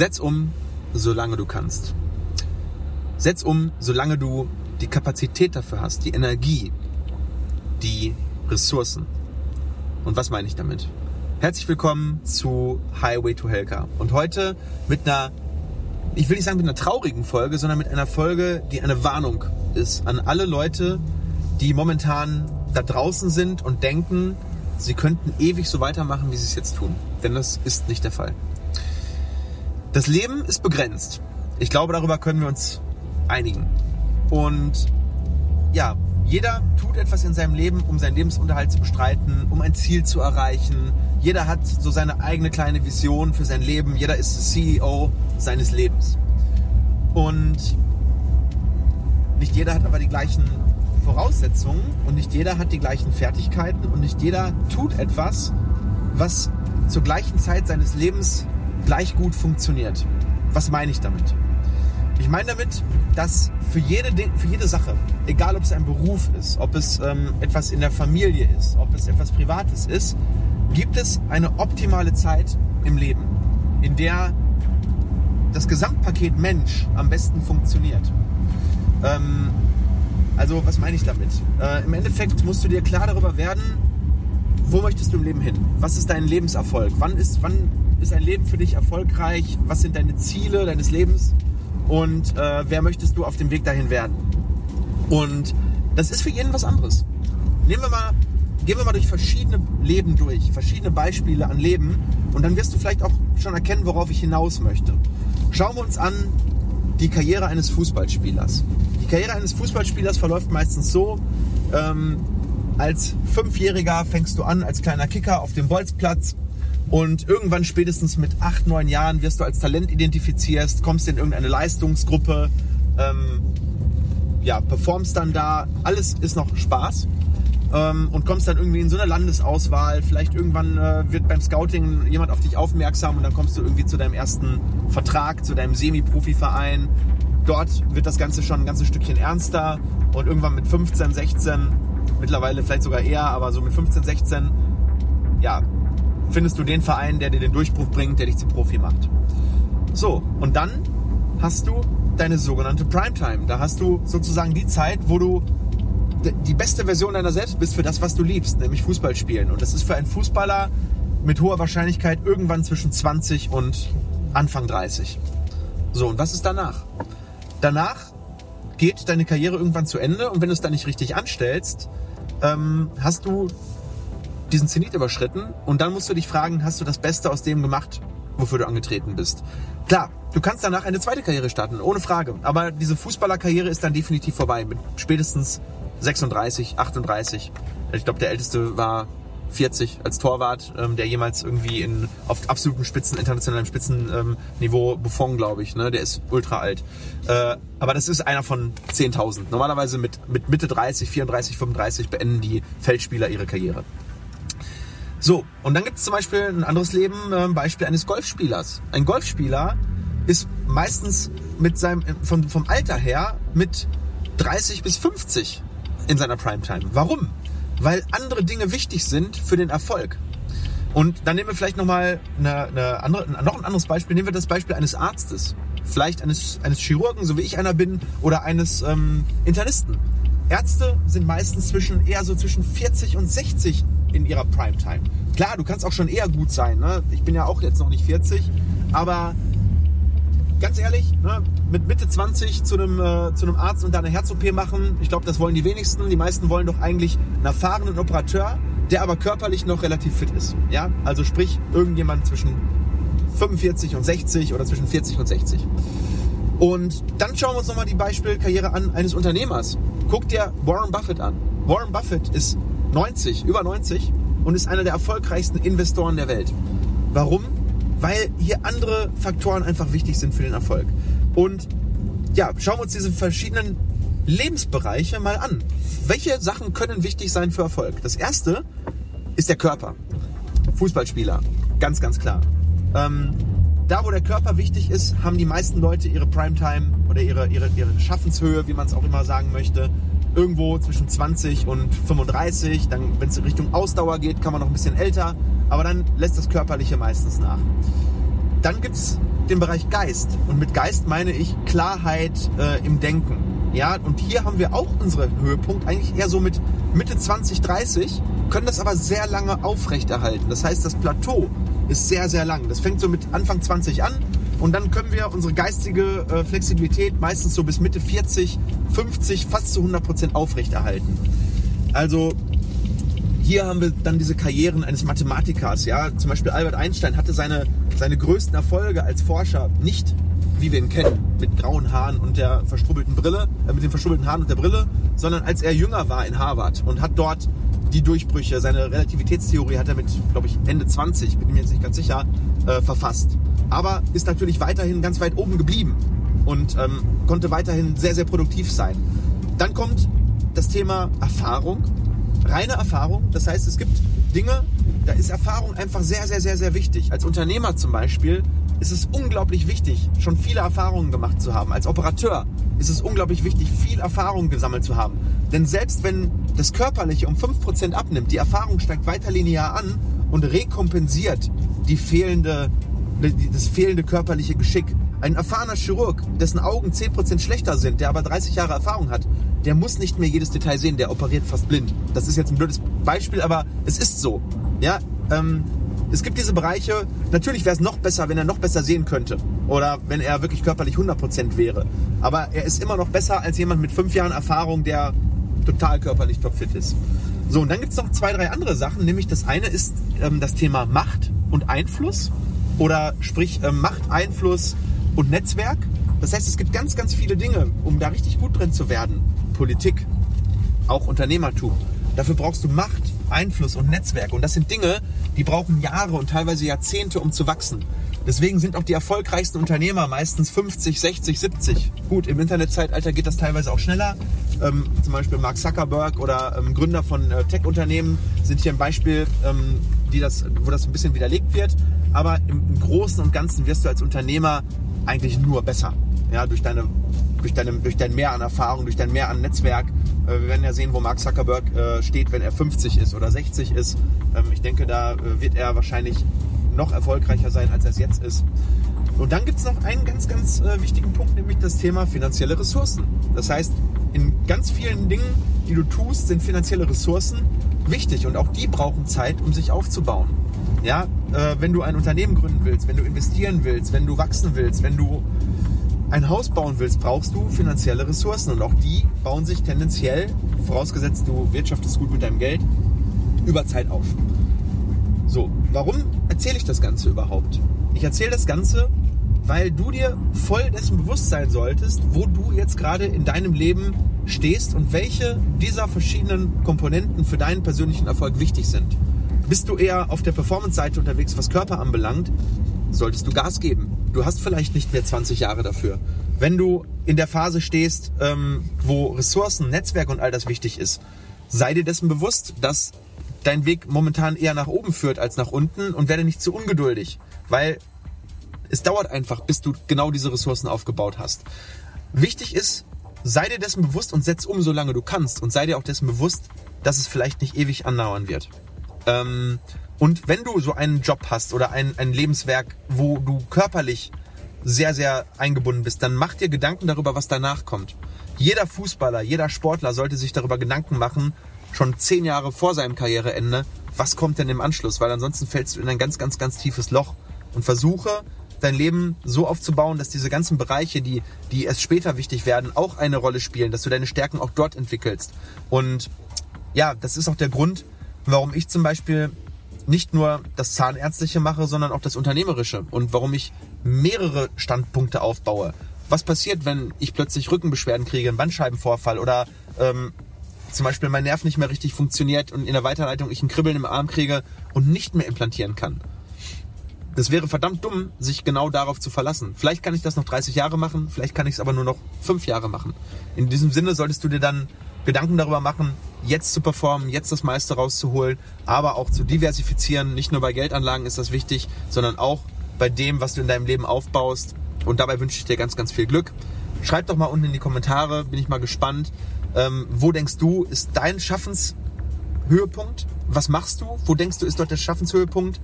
Setz um, solange du kannst. Setz um, solange du die Kapazität dafür hast, die Energie, die Ressourcen. Und was meine ich damit? Herzlich willkommen zu Highway to Helka. Und heute mit einer, ich will nicht sagen mit einer traurigen Folge, sondern mit einer Folge, die eine Warnung ist an alle Leute, die momentan da draußen sind und denken, sie könnten ewig so weitermachen, wie sie es jetzt tun. Denn das ist nicht der Fall. Das Leben ist begrenzt. Ich glaube, darüber können wir uns einigen. Und ja, jeder tut etwas in seinem Leben, um seinen Lebensunterhalt zu bestreiten, um ein Ziel zu erreichen. Jeder hat so seine eigene kleine Vision für sein Leben. Jeder ist CEO seines Lebens. Und nicht jeder hat aber die gleichen Voraussetzungen und nicht jeder hat die gleichen Fertigkeiten und nicht jeder tut etwas, was zur gleichen Zeit seines Lebens gleich gut funktioniert. Was meine ich damit? Ich meine damit, dass für jede, für jede Sache, egal ob es ein Beruf ist, ob es ähm, etwas in der Familie ist, ob es etwas Privates ist, gibt es eine optimale Zeit im Leben, in der das Gesamtpaket Mensch am besten funktioniert. Ähm, also was meine ich damit? Äh, Im Endeffekt musst du dir klar darüber werden, wo möchtest du im Leben hin? Was ist dein Lebenserfolg? Wann ist, wann ist ein Leben für dich erfolgreich? Was sind deine Ziele deines Lebens? Und äh, wer möchtest du auf dem Weg dahin werden? Und das ist für jeden was anderes. Nehmen wir mal, gehen wir mal durch verschiedene Leben durch, verschiedene Beispiele an Leben und dann wirst du vielleicht auch schon erkennen, worauf ich hinaus möchte. Schauen wir uns an die Karriere eines Fußballspielers. Die Karriere eines Fußballspielers verläuft meistens so, ähm, als Fünfjähriger fängst du an als kleiner Kicker auf dem Bolzplatz und irgendwann spätestens mit acht, neun Jahren wirst du als Talent identifiziert, kommst in irgendeine Leistungsgruppe, ähm, ja, performst dann da. Alles ist noch Spaß ähm, und kommst dann irgendwie in so eine Landesauswahl. Vielleicht irgendwann äh, wird beim Scouting jemand auf dich aufmerksam und dann kommst du irgendwie zu deinem ersten Vertrag, zu deinem Semi-Profi-Verein. Dort wird das Ganze schon ein ganzes Stückchen ernster und irgendwann mit 15, 16 mittlerweile vielleicht sogar eher, aber so mit 15, 16, ja, findest du den Verein, der dir den Durchbruch bringt, der dich zum Profi macht. So, und dann hast du deine sogenannte Primetime. Da hast du sozusagen die Zeit, wo du die beste Version deiner selbst bist für das, was du liebst, nämlich Fußball spielen. Und das ist für einen Fußballer mit hoher Wahrscheinlichkeit irgendwann zwischen 20 und Anfang 30. So, und was ist danach? Danach geht deine Karriere irgendwann zu Ende und wenn du es dann nicht richtig anstellst, ähm, hast du diesen Zenit überschritten und dann musst du dich fragen, hast du das Beste aus dem gemacht, wofür du angetreten bist? Klar, du kannst danach eine zweite Karriere starten, ohne Frage. Aber diese Fußballerkarriere ist dann definitiv vorbei mit spätestens 36, 38. Ich glaube, der älteste war 40 als Torwart, ähm, der jemals irgendwie in, auf absoluten Spitzen, internationalem Spitzenniveau ähm, Buffon, glaube ich, ne? der ist ultra alt. Äh, aber das ist einer von 10.000. Normalerweise mit, mit Mitte 30, 34, 35 beenden die Feldspieler ihre Karriere. So, und dann gibt es zum Beispiel ein anderes Leben, äh, Beispiel eines Golfspielers. Ein Golfspieler ist meistens mit seinem, vom, vom Alter her mit 30 bis 50 in seiner Primetime. Warum? weil andere Dinge wichtig sind für den Erfolg. Und dann nehmen wir vielleicht nochmal eine, eine andere, noch ein anderes Beispiel. Nehmen wir das Beispiel eines Arztes. Vielleicht eines, eines Chirurgen, so wie ich einer bin, oder eines ähm, Internisten. Ärzte sind meistens zwischen, eher so zwischen 40 und 60 in ihrer Primetime. Klar, du kannst auch schon eher gut sein. Ne? Ich bin ja auch jetzt noch nicht 40, aber ganz ehrlich, ne, mit Mitte 20 zu einem, äh, zu einem Arzt und da eine Herz-OP machen, ich glaube, das wollen die wenigsten. Die meisten wollen doch eigentlich einen erfahrenen Operateur, der aber körperlich noch relativ fit ist. Ja, also sprich, irgendjemand zwischen 45 und 60 oder zwischen 40 und 60. Und dann schauen wir uns nochmal die Beispielkarriere an eines Unternehmers. Guck dir Warren Buffett an. Warren Buffett ist 90, über 90 und ist einer der erfolgreichsten Investoren der Welt. Warum? weil hier andere Faktoren einfach wichtig sind für den Erfolg. Und ja, schauen wir uns diese verschiedenen Lebensbereiche mal an. Welche Sachen können wichtig sein für Erfolg? Das erste ist der Körper. Fußballspieler, ganz, ganz klar. Ähm, da, wo der Körper wichtig ist, haben die meisten Leute ihre Primetime oder ihre, ihre, ihre Schaffenshöhe, wie man es auch immer sagen möchte, irgendwo zwischen 20 und 35. Dann, wenn es in Richtung Ausdauer geht, kann man noch ein bisschen älter aber dann lässt das Körperliche meistens nach. Dann gibt es den Bereich Geist. Und mit Geist meine ich Klarheit äh, im Denken. Ja, und hier haben wir auch unseren Höhepunkt, eigentlich eher so mit Mitte 20, 30, können das aber sehr lange aufrechterhalten. Das heißt, das Plateau ist sehr, sehr lang. Das fängt so mit Anfang 20 an und dann können wir unsere geistige äh, Flexibilität meistens so bis Mitte 40, 50, fast zu 100 Prozent aufrechterhalten. Also hier haben wir dann diese Karrieren eines Mathematikers. Ja, zum Beispiel Albert Einstein hatte seine, seine größten Erfolge als Forscher nicht, wie wir ihn kennen, mit grauen Haaren und der verstrubbelten Brille, äh, mit den verstrubbelten Haaren und der Brille, sondern als er jünger war in Harvard und hat dort die Durchbrüche, seine Relativitätstheorie hat er mit, glaube ich, Ende 20, bin mir jetzt nicht ganz sicher, äh, verfasst. Aber ist natürlich weiterhin ganz weit oben geblieben und ähm, konnte weiterhin sehr, sehr produktiv sein. Dann kommt das Thema Erfahrung reine Erfahrung. Das heißt, es gibt Dinge, da ist Erfahrung einfach sehr, sehr, sehr, sehr wichtig. Als Unternehmer zum Beispiel ist es unglaublich wichtig, schon viele Erfahrungen gemacht zu haben. Als Operateur ist es unglaublich wichtig, viel Erfahrung gesammelt zu haben. Denn selbst wenn das Körperliche um 5% abnimmt, die Erfahrung steigt weiter linear an und rekompensiert die fehlende, das fehlende körperliche Geschick. Ein erfahrener Chirurg, dessen Augen 10% schlechter sind, der aber 30 Jahre Erfahrung hat, der muss nicht mehr jedes Detail sehen, der operiert fast blind. Das ist jetzt ein blödes Beispiel, aber es ist so. Ja, ähm, es gibt diese Bereiche, natürlich wäre es noch besser, wenn er noch besser sehen könnte. Oder wenn er wirklich körperlich 100% wäre. Aber er ist immer noch besser als jemand mit fünf Jahren Erfahrung, der total körperlich topfit ist. So, und dann gibt es noch zwei, drei andere Sachen. Nämlich das eine ist ähm, das Thema Macht und Einfluss. Oder sprich ähm, Macht, Einfluss und Netzwerk. Das heißt, es gibt ganz, ganz viele Dinge, um da richtig gut drin zu werden. Politik, auch Unternehmertum. Dafür brauchst du Macht, Einfluss und Netzwerk. Und das sind Dinge, die brauchen Jahre und teilweise Jahrzehnte, um zu wachsen. Deswegen sind auch die erfolgreichsten Unternehmer meistens 50, 60, 70. Gut, im Internetzeitalter geht das teilweise auch schneller. Ähm, zum Beispiel Mark Zuckerberg oder ähm, Gründer von äh, Tech-Unternehmen sind hier ein Beispiel, ähm, die das, wo das ein bisschen widerlegt wird. Aber im, im Großen und Ganzen wirst du als Unternehmer eigentlich nur besser. Ja, durch deine durch, deinem, durch dein Mehr an Erfahrung, durch dein Mehr an Netzwerk. Äh, wir werden ja sehen, wo Mark Zuckerberg äh, steht, wenn er 50 ist oder 60 ist. Ähm, ich denke, da äh, wird er wahrscheinlich noch erfolgreicher sein, als er es jetzt ist. Und dann gibt es noch einen ganz, ganz wichtigen Punkt, nämlich das Thema finanzielle Ressourcen. Das heißt, in ganz vielen Dingen, die du tust, sind finanzielle Ressourcen wichtig und auch die brauchen Zeit, um sich aufzubauen. Ja, äh, wenn du ein Unternehmen gründen willst, wenn du investieren willst, wenn du wachsen willst, wenn du ein Haus bauen willst, brauchst du finanzielle Ressourcen und auch die bauen sich tendenziell, vorausgesetzt du wirtschaftest gut mit deinem Geld, über Zeit auf. So, warum erzähle ich das Ganze überhaupt? Ich erzähle das Ganze, weil du dir voll dessen bewusst sein solltest, wo du jetzt gerade in deinem Leben stehst und welche dieser verschiedenen Komponenten für deinen persönlichen Erfolg wichtig sind. Bist du eher auf der Performance-Seite unterwegs, was Körper anbelangt, solltest du Gas geben. Du hast vielleicht nicht mehr 20 Jahre dafür. Wenn du in der Phase stehst, ähm, wo Ressourcen, Netzwerk und all das wichtig ist, sei dir dessen bewusst, dass dein Weg momentan eher nach oben führt als nach unten und werde nicht zu ungeduldig, weil es dauert einfach, bis du genau diese Ressourcen aufgebaut hast. Wichtig ist, sei dir dessen bewusst und setz um, solange du kannst und sei dir auch dessen bewusst, dass es vielleicht nicht ewig andauern wird. Ähm, und wenn du so einen Job hast oder ein, ein Lebenswerk, wo du körperlich sehr, sehr eingebunden bist, dann mach dir Gedanken darüber, was danach kommt. Jeder Fußballer, jeder Sportler sollte sich darüber Gedanken machen, schon zehn Jahre vor seinem Karriereende, was kommt denn im Anschluss, weil ansonsten fällst du in ein ganz, ganz, ganz tiefes Loch und versuche dein Leben so aufzubauen, dass diese ganzen Bereiche, die, die erst später wichtig werden, auch eine Rolle spielen, dass du deine Stärken auch dort entwickelst. Und ja, das ist auch der Grund, warum ich zum Beispiel nicht nur das Zahnärztliche mache, sondern auch das Unternehmerische und warum ich mehrere Standpunkte aufbaue. Was passiert, wenn ich plötzlich Rückenbeschwerden kriege, einen Bandscheibenvorfall oder ähm, zum Beispiel mein Nerv nicht mehr richtig funktioniert und in der Weiterleitung ich ein Kribbeln im Arm kriege und nicht mehr implantieren kann. Das wäre verdammt dumm, sich genau darauf zu verlassen. Vielleicht kann ich das noch 30 Jahre machen, vielleicht kann ich es aber nur noch 5 Jahre machen. In diesem Sinne solltest du dir dann Gedanken darüber machen, jetzt zu performen, jetzt das meiste rauszuholen, aber auch zu diversifizieren. Nicht nur bei Geldanlagen ist das wichtig, sondern auch bei dem, was du in deinem Leben aufbaust. Und dabei wünsche ich dir ganz, ganz viel Glück. Schreib doch mal unten in die Kommentare, bin ich mal gespannt. Ähm, wo denkst du, ist dein Schaffenshöhepunkt? Was machst du? Wo denkst du, ist dort der Schaffenshöhepunkt?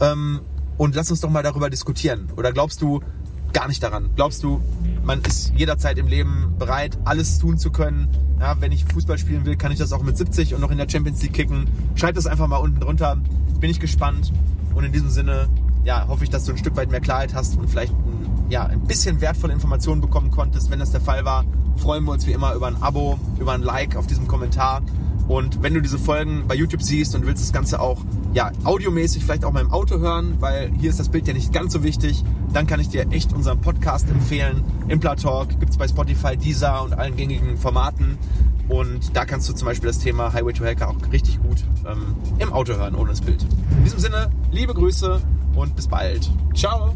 Ähm, und lass uns doch mal darüber diskutieren. Oder glaubst du, gar nicht daran? Glaubst du, man ist jederzeit im Leben bereit, alles tun zu können? Ja, wenn ich Fußball spielen will, kann ich das auch mit 70 und noch in der Champions League kicken. Schreib das einfach mal unten drunter. Bin ich gespannt. Und in diesem Sinne, ja, hoffe ich, dass du ein Stück weit mehr Klarheit hast und vielleicht ein, ja, ein bisschen wertvolle Informationen bekommen konntest. Wenn das der Fall war, freuen wir uns wie immer über ein Abo, über ein Like auf diesem Kommentar. Und wenn du diese Folgen bei YouTube siehst und willst das Ganze auch ja, audiomäßig vielleicht auch mal im Auto hören, weil hier ist das Bild ja nicht ganz so wichtig, dann kann ich dir echt unseren Podcast empfehlen. Impla Talk gibt es bei Spotify, Deezer und allen gängigen Formaten. Und da kannst du zum Beispiel das Thema Highway to Hacker auch richtig gut ähm, im Auto hören, ohne das Bild. In diesem Sinne, liebe Grüße und bis bald. Ciao!